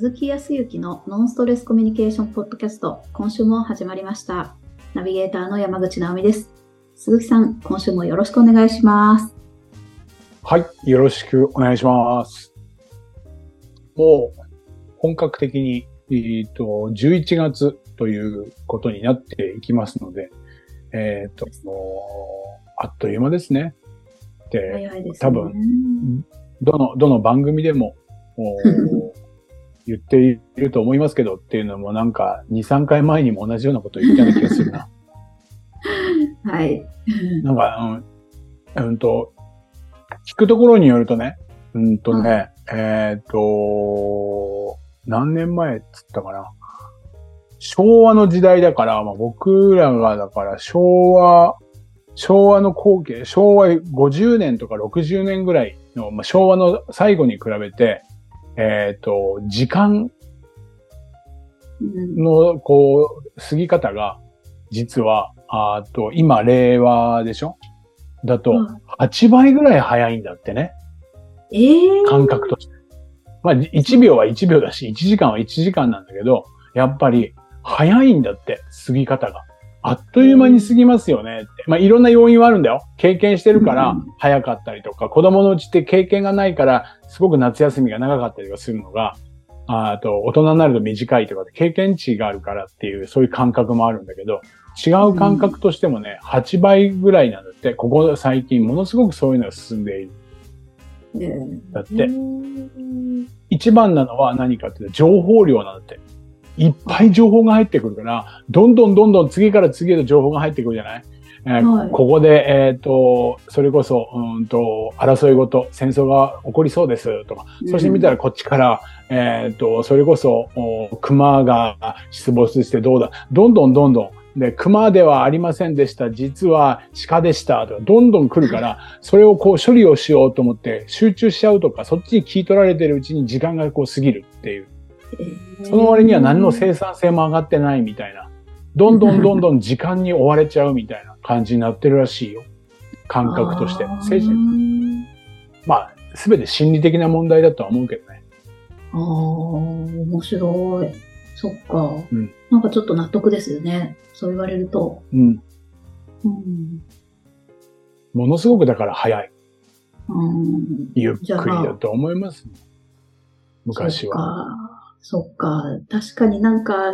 鈴木康之のノンストレスコミュニケーションポッドキャスト、今週も始まりました。ナビゲーターの山口直美です。鈴木さん、今週もよろしくお願いします。はい、よろしくお願いします。もう、本格的に、えっ、と、11月ということになっていきますので、えっ、と、もう、あっという間ですね。で、ですね。多分どの、どの番組でも、お 言っていると思いますけどっていうのもなんか2、3回前にも同じようなことを言ったような気がするな。はい。なんか、うん、うんと、聞くところによるとね、うんとね、えっ、と、何年前っつったかな。昭和の時代だから、まあ、僕らがだから昭和、昭和の後期、昭和50年とか60年ぐらいの、まあ、昭和の最後に比べて、えっ、と、時間うんの、こう、過ぎ方が、実は、あと、今、令和でしょ？だとうん、8倍ぐらい早いんだってね。えー、感覚として。まあ、1秒は1秒だし、1時間は1時間なんだけど、やっぱり、早いんだって、過ぎ方が。あっという間に過ぎますよねって。まあ、いろんな要因はあるんだよ。経験してるからうん早かったりとか、子供のうちって経験がないから、すごく夏休みが長かったりとかするのが、ああと、大人になると短いとかで経験値があるからっていう、そういう感覚もあるんだけど、違う感覚としてもね、8倍ぐらいなんだって、ここ最近ものすごくそういうのが進んでいる。えーだってうん一番なのは何かっていうと情報量なんだって。いっぱい情報が入ってくるから、どんどんどんどん次から次へと情報が入ってくるじゃない、えーはいここで、えっ、と、それこそ、うんと、争いごと、戦争が起こりそうですとか、そして見たらこっちから、えっ、と、それこそ、お熊が出没してどうだ、どんどんどんどん、で、熊ではありませんでした。実は鹿でした。とか、どんどん来るから、それをこう処理をしようと思って集中しちゃうとか、そっちに聞い取られてるうちに時間がこう過ぎるっていう。えーその割には何の生産性も上がってないみたいな。どんどんどんどん時間に追われちゃうみたいな感じになってるらしいよ。感覚として精神まあ、すべて心理的な問題だとは思うけどね。ああ、面白い。そっか。うんなんかちょっと納得ですよね。そう言われると。うん。うん。ものすごくだから早い。うん、ゆっくりだと思います。昔は。は。そっか。確かになんか、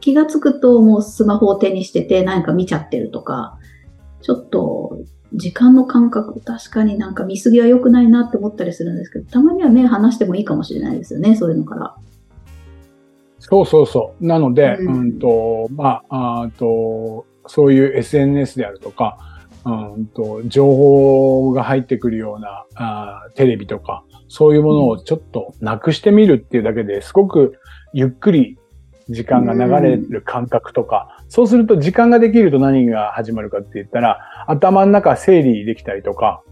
気がつくともうスマホを手にしててなんか見ちゃってるとか、ちょっと時間の感覚、確かになんか見過ぎは良くないなって思ったりするんですけど、たまには目離してもいいかもしれないですよね、そういうのから。そうそうそう。なので、ううんん、と、まあ、あと、そういう SNS であるとか、うんと、情報が入ってくるようなあーテレビとか、そういうものをちょっとなくしてみるっていうだけですごくゆっくり時間が流れる感覚とか、そうすると時間ができると何が始まるかって言ったら、頭の中整理できたりとか、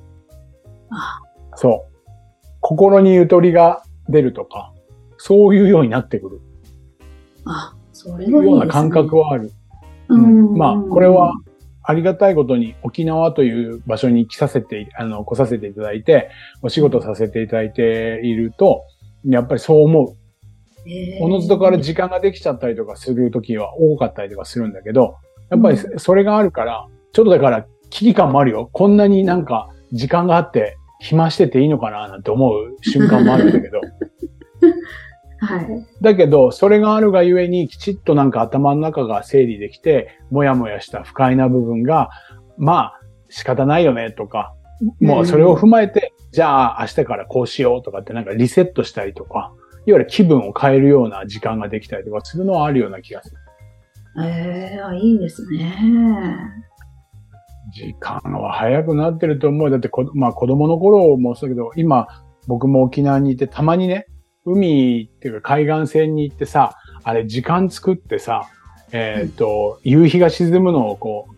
あそう。心にゆとりが出るとか、そういうようになってくる。あ、そうはいいですね。ような感覚はある。うんまあ、これは、ありがたいことに沖縄という場所に来させて、あの、来させていただいて、お仕事させていただいていると、やっぱりそう思う。えーおのずとから時間ができちゃったりとかする時は多かったりとかするんだけど、やっぱりそれがあるから、ちょっとだから危機感もあるよ。こんなになんか時間があって暇してていいのかななんて思う瞬間もあるんだけど、はい。だけど、それがあるがゆえに、きちっとなんか頭の中が整理できて、もやもやした不快な部分が、まあ、仕方ないよね、とか、もうそれを踏まえて、じゃあ明日からこうしようとかってなんかリセットしたりとか、いわゆる気分を変えるような時間ができたりとかするのはあるような気がする。ええあいいですね。時間は早くなってると思う。だってこ、まあ子供の頃もそうだけど、今僕も沖縄にいてたまにね、海っていうか海岸線に行ってさ、あれ時間作ってさ、えっ、と、夕日が沈むのをこ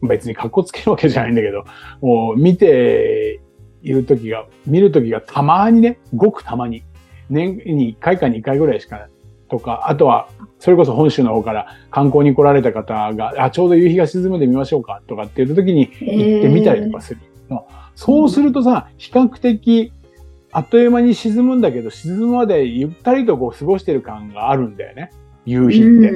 う、別に格好つけるわけじゃないんだけど、もう見ている時が、見る時がたまにね、ごくたまに、年に1回か2回ぐらいしか、とか、あとは、それこそ本州の方から観光に来られた方が、あ、ちょうど夕日が沈むんで見ましょうかとかって言った時に行ってみたりとかする。そうするとさ、比較的あっという間に沈むんだけど、沈むまでゆったりとこう過ごしてる感があるんだよね。夕日って。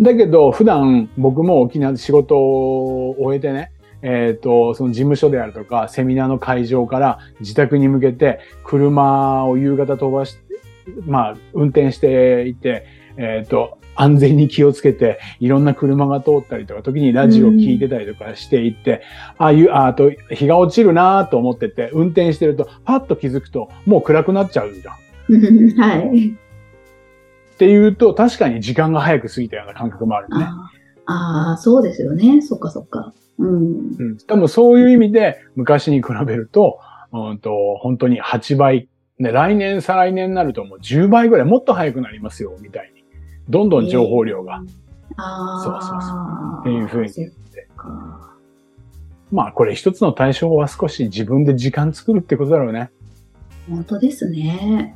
だけど、普段僕も沖縄で仕事を終えてね、えっ、と、その事務所であるとか、セミナーの会場から自宅に向けて、車を夕方飛ばし、まあ、運転していて、えっ、と、安全に気をつけて、いろんな車が通ったりとか、時にラジオ聞いてたりとかしていって、ああいう、ああと、日が落ちるなと思ってて、運転してると、パッと気づくと、もう暗くなっちゃうじゃん。うん。はい。っていうと、確かに時間が早く過ぎたような感覚もあるね。ああそうですよね。そっかそっか。うん。うん。多分そういう意味で、昔に比べると、うんと、本当に8倍、ね、来年、再来年になるともう10倍ぐらい、もっと早くなりますよ、みたいに。どんどん情報量が。ああ。そうそうそうっていうふうに言って。まあ、これ一つの対象は少し自分で時間作るってことだろうね。本当ですね。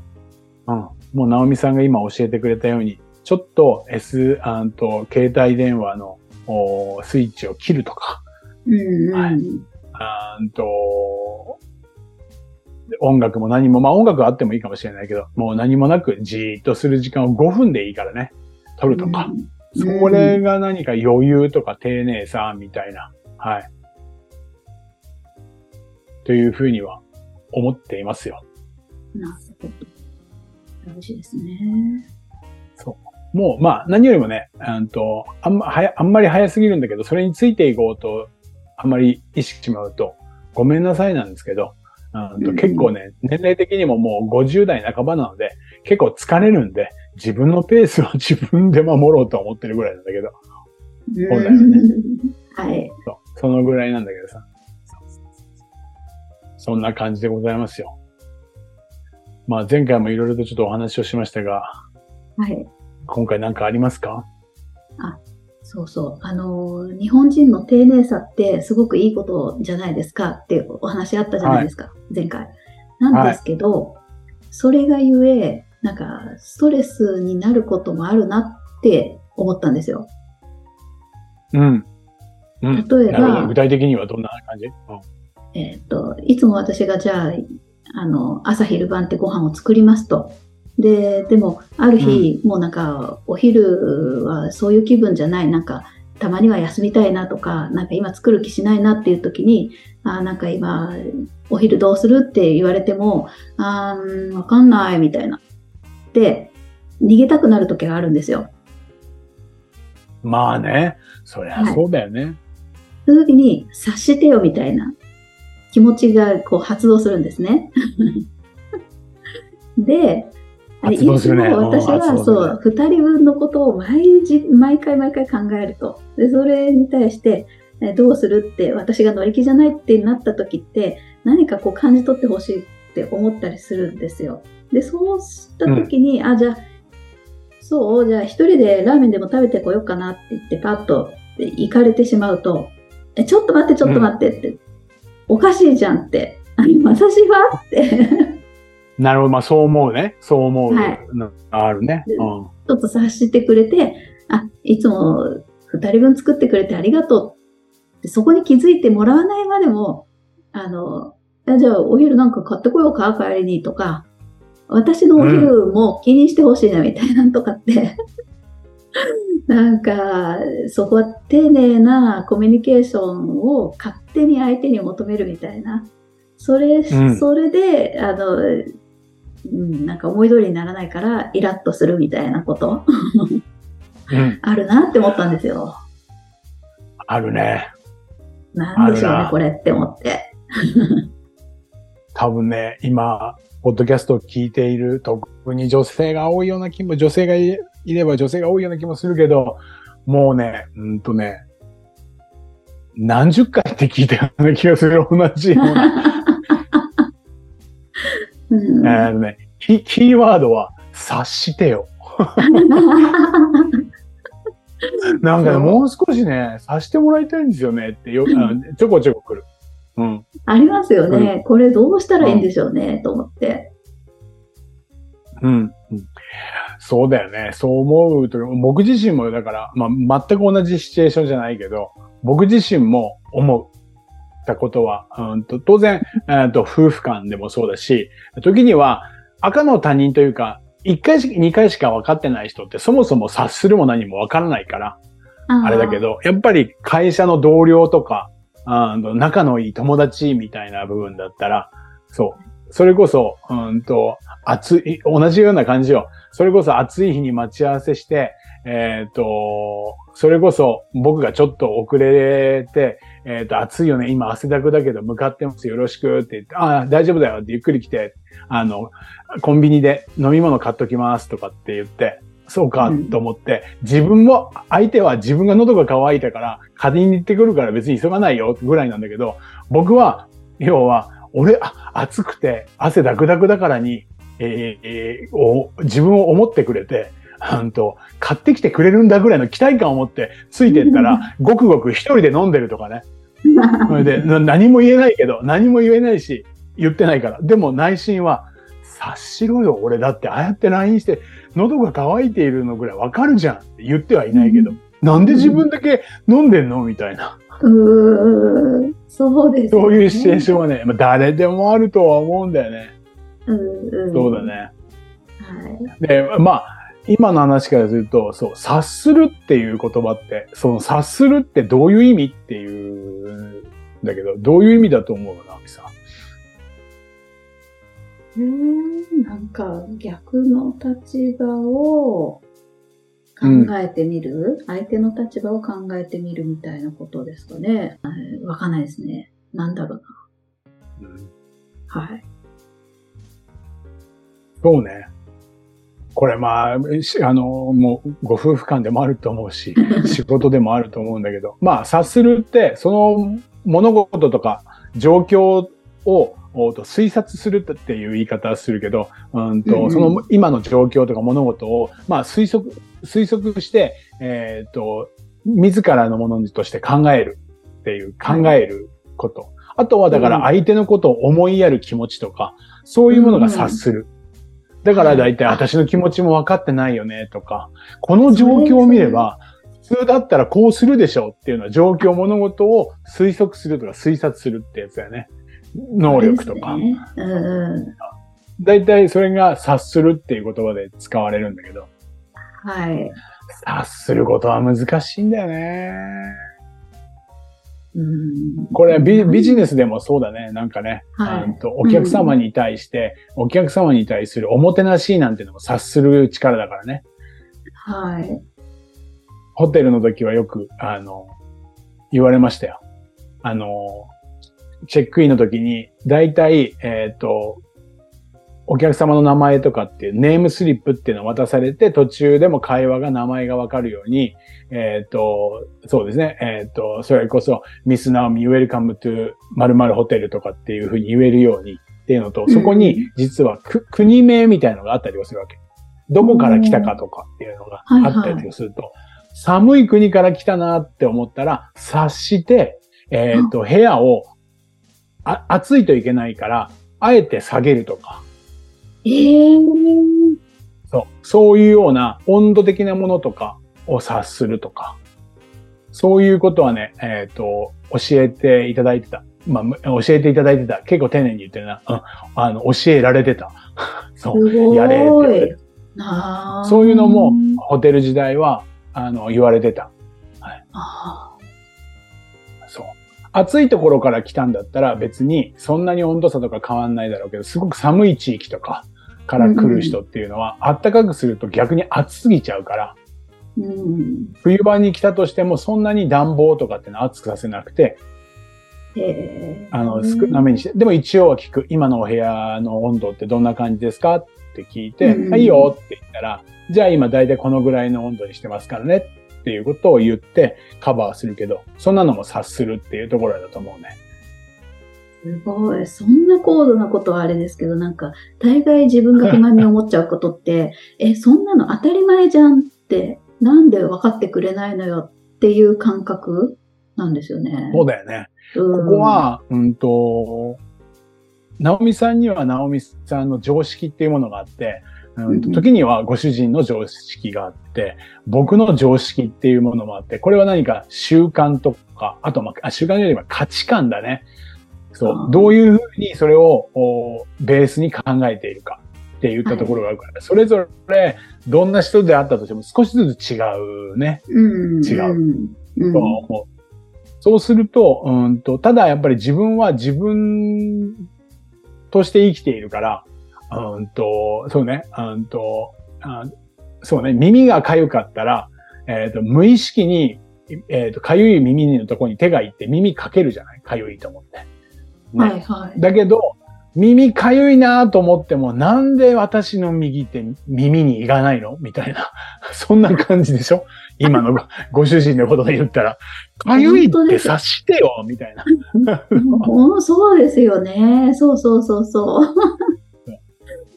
うん。もう、直美さんが今教えてくれたように、ちょっと S、あんと、携帯電話のおスイッチを切るとか、うんうん。はいあんと、音楽も何も、まあ音楽あってもいいかもしれないけど、もう何もなくじーっとする時間を5分でいいからね、取るとか。うんそれが何か余裕とか丁寧さみたいな、はい。というふうには思っていますよ。なるほど。大事ですね。もう、まあ何よりもね、あんと、あんま、はや、あんまり早すぎるんだけど、それについていこうと、あんまり意識しまうと、ごめんなさいなんですけど、結構ね、年齢的にももう50代半ばなので、結構疲れるんで、自分のペースを 自分で守ろうと思ってるぐらいなんだけど、そうだよねはい。そうそのぐらいなんだけどさ。そんな感じでございますよ。まあ前回もいろいろとちょっとお話をしましたが、はい。今回何かありますか？そうそう。あのー、日本人の丁寧さってすごくいいことじゃないですかってお話あったじゃないですか。前回。なんですけど、それがゆえ、なんか、ストレスになることもあるなって思ったんですよ。うん。うん。例え。ば具、体的にはどんな感じ、うん、えっ、と、いつも私がじゃあ、あの、朝昼晩ってご飯を作りますと。で、でも、ある日、もうなんか、お昼はそういう気分じゃない、なんか、たまには休みたいなとか、なんか今作る気しないなっていう時に、あーなんか今、お昼どうするって言われても、あーうんわかんないみたいな。で、逃げたくなる時があるんですよ。まあね。そりゃそうだよね。そういう時に、察してよみたいな気持ちがこう発動するんですね。で、いつも私はそう、二人分のことを毎日、毎回毎回考えると。で、それに対して、えどうするって、私が乗り気じゃないってなった時って、何かこう感じ取ってほしいって思ったりするんですよ。で、そうした時に、あ、じゃあ、そう、じゃあ一人でラーメンでも食べてこようかなって言ってパッと行かれてしまうと、え、ちょっと待って、ちょっと待ってって、おかしいじゃんって、あ私はって、なるほど。まあそう思うね。そう思うはいのあるね。でうん。ちょっと察してくれて、あ、いつも二人分作ってくれてありがとうって、そこに気づいてもらわないまでも、あの、あじゃあお昼なんか買ってこようか、帰りにとか、私のお昼も気にしてほしいなみたいなのとかって、なんか、そこは丁寧なコミュニケーションを勝手に相手に求めるみたいな。それ、んそれで、あの、うん、なんか思い通りにならないからイラッとするみたいなこと？うん。あるなって思ったんですよ。あるね。なんでしょうねこれって思って。多分ね、今、ポッドキャストを聞いている、特に女性が多いような気も、女性がいいれば女性が多いような気もするけど、もうね、うんとね、何十回って聞いたような気がする、同じような。うんえーとね、キキーワードは、察してよ。なんかね、もう少しね、察してもらいたいんですよねってよ、あちょこちょこ来る。うん。ありますよね。これどうしたらいいんでしょうね、と思って。うん。うんそうだよね。そう思うと、僕自身もだから、まあ、全く同じシチュエーションじゃないけど、僕自身も思う。たことは、うんと当然、えーと、夫婦間でもそうだし、時には赤の他人というか、1回しか、2回しか分かってない人ってそもそも察するも何も分からないから、あれだけど、やっぱり会社の同僚とか、あ仲のいい友達みたいな部分だったら、そう。それこそ、うんと、暑い、同じような感じよ。それこそ暑い日に待ち合わせして、えっ、ー、と、それこそ僕がちょっと遅れて、えっ、ー、と、暑いよね、今汗だくだけど向かってます、よろしくって言って、ああ、大丈夫だよ。ってゆっくり来て、あの、コンビニで飲み物買っときます。とかって言って、そうかと思って、自分も、相手は自分が喉が渇いたから、借りに行ってくるから別に急がないよ。ぐらいなんだけど、僕は、要は、俺、あ、暑くて汗ダクダクだからに、えーえ、自分を思ってくれて、うんと、買ってきてくれるんだぐらいの期待感を持ってついてったら、ごくごく一人で飲んでるとかね。それで、何も言えないけど、何も言えないし、言ってないから。でも内心は、察しろよ、俺だって、ああやって LINE して、喉が渇いているのぐらいわかるじゃんって言ってはいないけど、なんで自分だけ飲んでんのみたいな。うーんそうです、ね、そういうシチュエーションはね、誰でもあるとは思うんだよね。うんそうだね。はい。で、まあ、今の話からすると、そう、察するっていう言葉って、その察するってどういう意味っていうんだけど、どういう意味だと思うな、みさん？うん、なんか逆の立場を考えてみる、うん、相手の立場を考えてみるみたいなことですかね。わかんないですね。なんだろうな。うん、はい。そうね。これまあ、あの、もうご夫婦間でもあると思うし、仕事でもあると思うんだけど、まあ、察するって、その物事とか状況を推察するっていう言い方はするけど、うんと、うんうん、その今の状況とか物事を、まあ推測、推測して、えっ、ー、と、自らのものとして考えるっていう、考えること。はい、あとはだから相手のことを思いやる気持ちとか、そういうものが察する。だから大体私の気持ちも分かってないよねとか、この状況を見れば、普通だったらこうするでしょうっていうのは状況物事を推測するとか推察するってやつだよね。能力とか。大体それが察するっていう言葉で使われるんだけど。はい。察することは難しいんだよね。うん、これビビジネスでもそうだね。なんかね、はい、とお客様に対して、うん、お客様に対するおもてなしなんていうのも察する力だからね。はい。ホテルの時はよく、あの、言われましたよ。あの、チェックインの時に、大体、えっ、ー、と、お客様の名前とかっていう name slip っていうのを渡されて、途中でも会話が名前がわかるように、えっ、ー、と、そうですね、えっ、ー、と、それこそ、 Miss Naomi welcome to 〇〇 hotel とかっていうふうに言えるようにっていうのと、そこに実はく、国名みたいなのがあったりするわけ。どこから来たかとかっていうのがあったりすると、はいはい、寒い国から来たなって思ったら、察して、えっ、ー、と、部屋をあ暑いといけないから、あえて下げるとか。えー、そう。そういうような温度的なものとかを察するとか。そういうことはね、えっ、ー、と、教えていただいてた。まあ、教えていただいてた。結構丁寧に言ってるな。うん。あの、教えられてた。そう。やれってそういうのも、ホテル時代は、あの、言われてた。はい。暑いところから来たんだったら別にそんなに温度差とか変わんないだろうけど、すごく寒い地域とかから来る人っていうのは、あったかくすると逆に暑すぎちゃうから、うん、冬場に来たとしてもそんなに暖房とかってのは暑くさせなくて、あの、少なめにして、でも一応は聞く、今のお部屋の温度ってどんな感じですかって聞いて、うん、はいよって言ったら、じゃあ今大体このぐらいの温度にしてますからねっていうことを言ってカバーするけど、そんなのも察するっていうところだと思うね。すごい。そんな高度なことはあれですけど、なんか、大概自分が不満に思っちゃうことって、え、そんなの当たり前じゃんって、なんで分かってくれないのよっていう感覚なんですよね。そうだよね。うん、ここは、うんと、ナオミさんにはナオミさんの常識っていうものがあって、うん、時にはご主人の常識があって、僕の常識っていうものもあって、これは何か習慣とか、あと、まあ、習慣よりは価値観だね。そう。どういうふうにそれをおベースに考えているかって言ったところがあるから、それぞれどんな人であったとしても少しずつ違うね。うん。違ううん。うんと思う。そうすると、うんと、ただやっぱり自分は自分として生きているから、うんと、そうね、うんと、あそうね、耳が痒かったら、えっ、と、無意識に、えっ、と、痒い耳のところに手が行って耳かけるじゃない？痒いと思って。ねはいはい。だけど、耳かゆいなと思っても、なんで私の右って耳にいかないの？みたいな。そんな感じでしょ？今のご ご主人のことで言ったら。かゆいって察してよみたいな。うんそうですよね。そうそうそうそ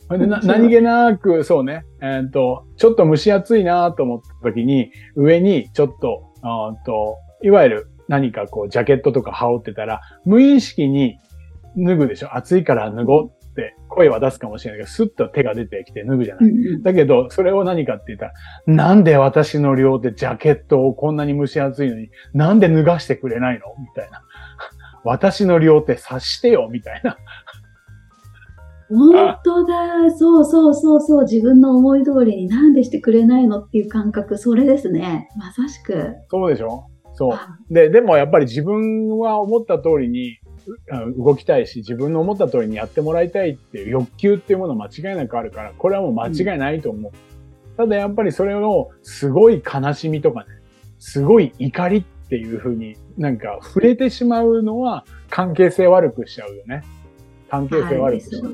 う。でな何気なく、そうね、えっ、と、ちょっと蒸し暑いなと思った時に、上にちょっと、と、いわゆる何かこう、ジャケットとか羽織ってたら、無意識に脱ぐでしょ？暑いから脱ごうって声は出すかもしれないけど、スッと手が出てきて脱ぐじゃない。だけど、それを何かって言ったら、なんで私の両手ジャケットをこんなに蒸し暑いのに、なんで脱がしてくれないの？みたいな。私の両手察してよみたいな。本当だ。そうそうそうそう。自分の思い通りになんでしてくれないのっていう感覚、それですね。まさしく。そうでしょ？そう。あで、でもやっぱり自分は思った通りに動きたいし、自分の思った通りにやってもらいたいっていう欲求っていうもの間違いなくあるから、これはもう間違いないと思う。ただやっぱりそれをすごい悲しみとかね、すごい怒りっていうふうになんか触れてしまうのは関係性悪くしちゃうよね。関係性はい、悪くしちゃう。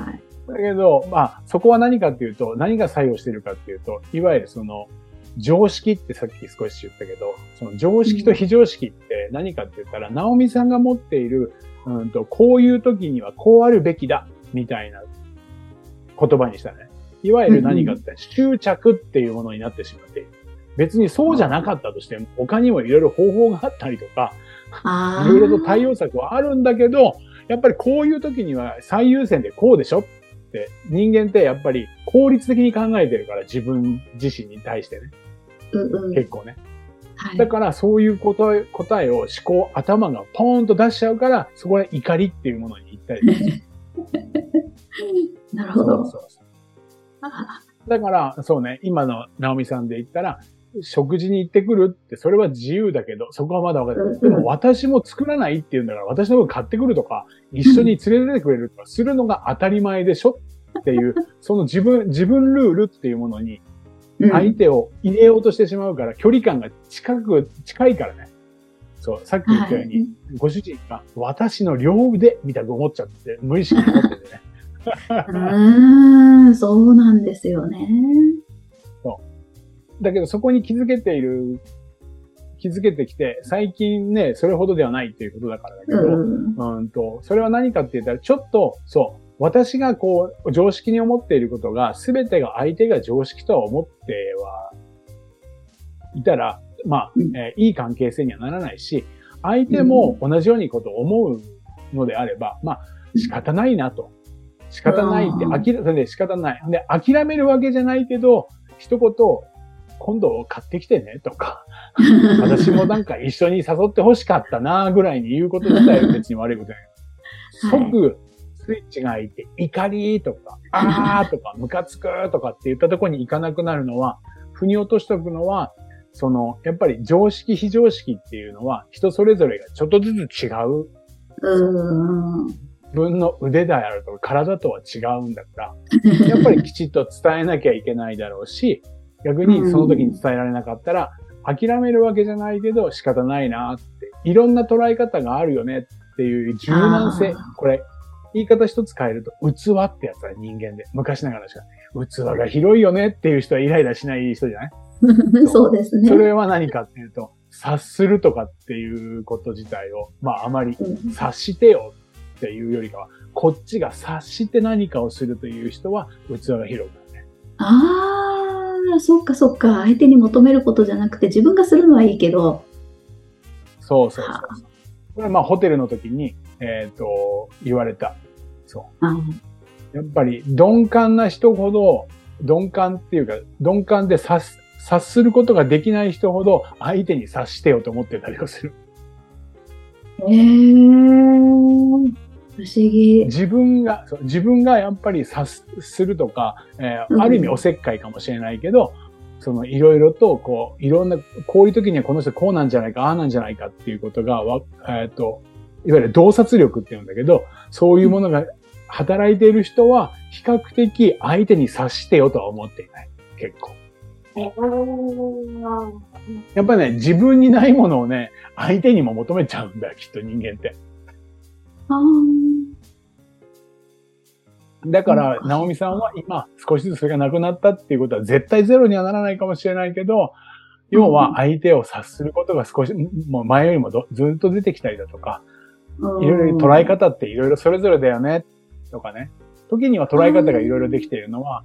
はい。だけど、まあ、そこは何かっていうと、何が作用してるかっていうと、いわゆるその、常識ってさっき少し言ったけど、その常識と非常識って何かって言ったら、ナオミさんが持っている、うんと、こういう時にはこうあるべきだ、みたいな言葉にしたね。いわゆる何かって執着っていうものになってしまっている。別にそうじゃなかったとしても、他にもいろいろ方法があったりとか、あいろいろと対応策はあるんだけど、やっぱりこういう時には最優先でこうでしょ人間ってやっぱり効率的に考えてるから、自分自身に対してね、うんうん。結構ね。はいだからそういう答え、答えを思考、頭がポーンと出しちゃうから、そこで怒りっていうものに行ったりする。なるほど。そうそうそうあだから、そうね、今の直美さんで言ったら、食事に行ってくるって、それは自由だけど、そこはまだわかんうんでも私も作らないって言うんだから、私の分買ってくるとか、一緒に連れてってくれるとか、するのが当たり前でしょっていう、その自分、自分ルールっていうものに、うん相手を入れようとしてしまうから、距離感が近く、近いからね。そう、さっき言ったように、はいご主人が私の両腕みたいに思っちゃって、無意識に思っててね。うーん、そうなんですよね。だけどそこに気づけている、気づけてきて、最近ね、それほどではないっていうことだからだけど、うん。うんと、それは何かって言ったら、ちょっと、そう、私がこう、常識に思っていることが、すべてが相手が常識とは思ってはいたら、まあ、うんえーいい関係性にはならないし、相手も同じようにことを思うのであれば、まあ、仕方ないなと。仕方ないって、うんあきら、それで仕方ない。で、諦めるわけじゃないけど、一言、今度買ってきてね、とか、私もなんか一緒に誘って欲しかったな、ぐらいに言うこと自体は別に悪いことじゃない。はい即、スイッチが開いて、怒りとか、あーとか、ムカつくとかって言ったところに行かなくなるのは、腑に落としておくのは、その、やっぱり常識、非常識っていうのは、人それぞれがちょっとずつ違ううん。自分の腕であるとか体とは違うんだから、やっぱりきちっと伝えなきゃいけないだろうし、逆にその時に伝えられなかったら、諦めるわけじゃないけど仕方ないなって、いろんな捉え方があるよねっていう柔軟性。これ、言い方一つ変えると、器ってやつは人間で、昔ながらしか、器が広いよねっていう人はイライラしない人じゃない？そう。ですね。それは何かっていうと、察するとかっていうこと自体を、まああまりうん。察してよっていうよりかは、こっちが察して何かをするという人は器が広くなるね。ああ、そっかそっか。相手に求めることじゃなくて自分がするのはいいけど。そうそうそうはそう。これはまあホテルの時に、えっ、と、言われた。そう。あやっぱり鈍感な人ほど、鈍感っていうか、鈍感で察す察することができない人ほど相手に察してよと思ってたりをする。えー、不思議。自分が、自分がやっぱり察するとか、えーうんある意味おせっかいかもしれないけど、そのいろいろと、こう、いろんな、こういう時にはこの人こうなんじゃないか、ああなんじゃないかっていうことが、わえっ、と、いわゆる洞察力っていうんだけど、そういうものが働いている人は、比較的相手に察してよとは思っていない。結構。やっぱりね、自分にないものをね、相手にも求めちゃうんだよ、きっと人間って。だから、ナオミさんは今、少しずつそれがなくなったっていうことは絶対ゼロにはならないかもしれないけど、要は相手を察することが少し、もう前よりもどずっと出てきたりだとか、いろいろ捉え方っていろいろそれぞれだよね、とかね。時には捉え方がいろいろできているのは、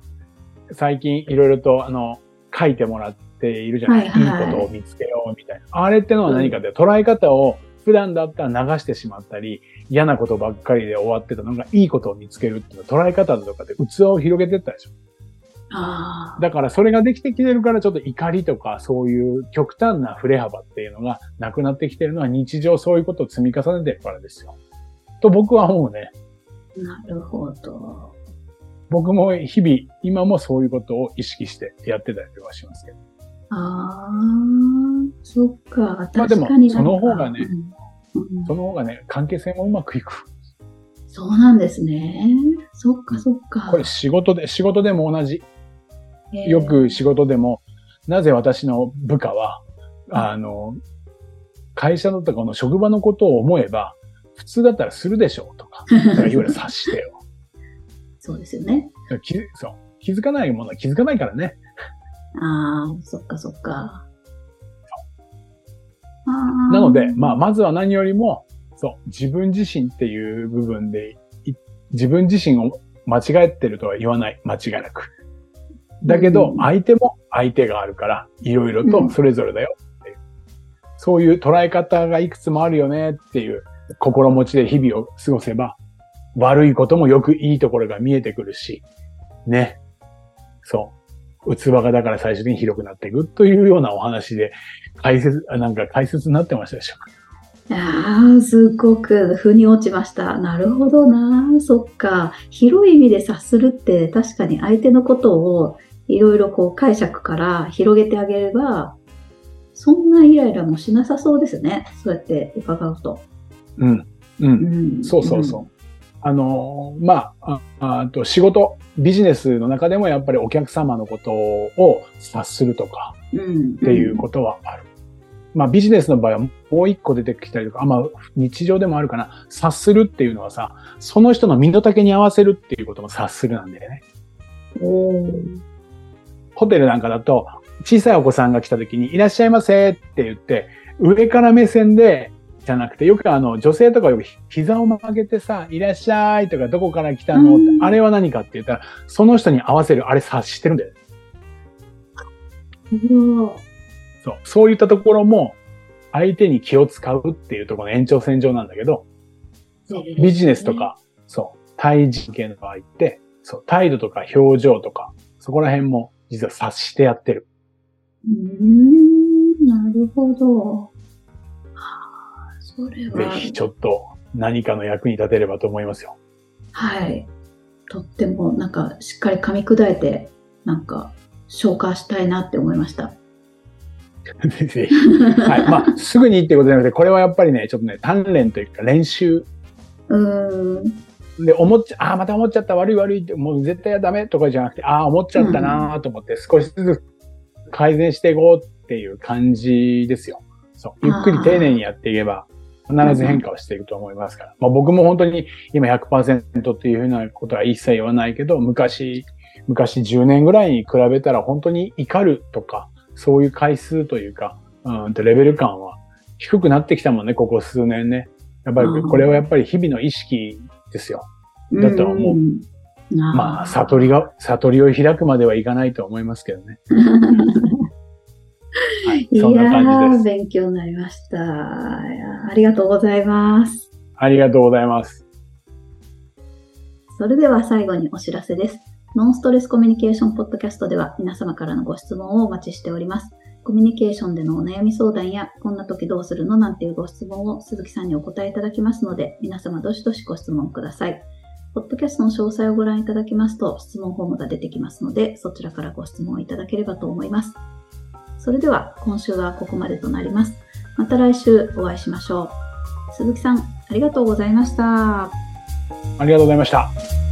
最近いろいろと、あの、書いてもらっているじゃない、はいはい。いいことを見つけようみたいな。あれってのは何かって、捉え方を普段だったら流してしまったり、嫌なことばっかりで終わってたのが、いいことを見つけるっていうのは捉え方とかで器を広げてったでしょ。あだからそれができてきてるからちょっと怒りとかそういう極端な振れ幅っていうのがなくなってきてるのは日常そういうことを積み重ねてるからですよ。と僕は思うね。あ、なるほど。僕も日々今もそういうことを意識してやってたりはしますけど。ああ、そっか。まあでもその方がねうんうんその方がね、関係性もうまくいく。そうなんですね。そっかそっか。これ仕事で、仕事でも同じ。へーよく仕事でも、なぜ私の部下は、あの、会社のとかの職場のことを思えば、普通だったらするでしょうとか、だからいわゆる察してよ。そうですよね。気そう気づかないものは気づかないからね。ああ、そっかそっか。なので、まあ、まずは何よりも、そう、自分自身っていう部分で、い自分自身を間違えてるとは言わない。間違いなく。だけどう、ん相手も相手があるから、いろいろとそれぞれだよっていう。そういう捉え方がいくつもあるよねっていう心持ちで日々を過ごせば、悪いこともよくいいところが見えてくるし、ね。そう。器がだから最終的に広くなっていくというようなお話で、解説、あなんか解説になってましたでしょああ、すごく腑に落ちました。なるほどな。そっか。広い意味で察するって確かに相手のことをいろいろこう解釈から広げてあげれば、そんなイライラもしなさそうですね。そうやって伺うと。うん。う。うんん。そうそうそう。あのーまあ、ああと仕事、ビジネスの中でもやっぱりお客様のことを察するとかうん。うん。っていうことはある。まあビジネスの場合はもう一個出てきたりとか、あまあ日常でもあるかな。察するっていうのはさ、その人の身の丈に合わせるっていうことも察するなんだよね。ホテルなんかだと、小さいお子さんが来た時に、いらっしゃいませって言って、上から目線で、じゃなくて、よくあの、女性とかよく膝を曲げてさ、いらっしゃいとか、どこから来たの？ってう、ん。あれは何かって言ったら、その人に合わせる、あれ察してるんだよ。そう。そういったところも、相手に気を使うっていうところの延長線上なんだけど、ビジネスとか、そう、対人系の場合って、そう、態度とか表情とか、そこら辺も実は察してやってる。うーん、なるほど。はあ、それは。ぜひちょっと何かの役に立てればと思いますよ。はい。とっても、なんか、しっかり噛み砕いて、なんか、消化したいなって思いました。ぜひ。はい。まあ、すぐにっていうことじゃなくて、これはやっぱりね、ちょっとね、鍛錬というか練習うーん。で、思っちゃ、ああ、また思っちゃった、悪い悪いって、もう絶対ダメとかじゃなくて、ああ、思っちゃったなーと思って、少しずつ改善していこうっていう感じですよ。そう。ゆっくり丁寧にやっていけば、必ず変化をしていくと思いますから。まあ僕も本当に今100%っていうふうなことは一切言わないけど、昔、昔10年ぐらいに比べたら本当に怒るとか、そういう回数というか、うんとレベル感は低くなってきたもんね、ここ数年ね。やっぱりこれはやっぱり日々の意識ですよ。だとは思ううん。まあ、悟りが、悟りを開くまではいかないと思いますけどね。はい。そんな感じー、です。勉強になりました。ありがとうございます。ありがとうございます。それでは最後にお知らせです。ノンストレスコミュニケーションポッドキャストでは皆様からのご質問をお待ちしております。コミュニケーションでのお悩み相談や、こんな時どうするのなんていうご質問を鈴木さんにお答えいただきますので、皆様どしどしご質問ください。ポッドキャストの詳細をご覧いただきますと、質問フォームが出てきますので、そちらからご質問いただければと思います。それでは、今週はここまでとなります。また来週お会いしましょう。鈴木さん、ありがとうございました。ありがとうございました。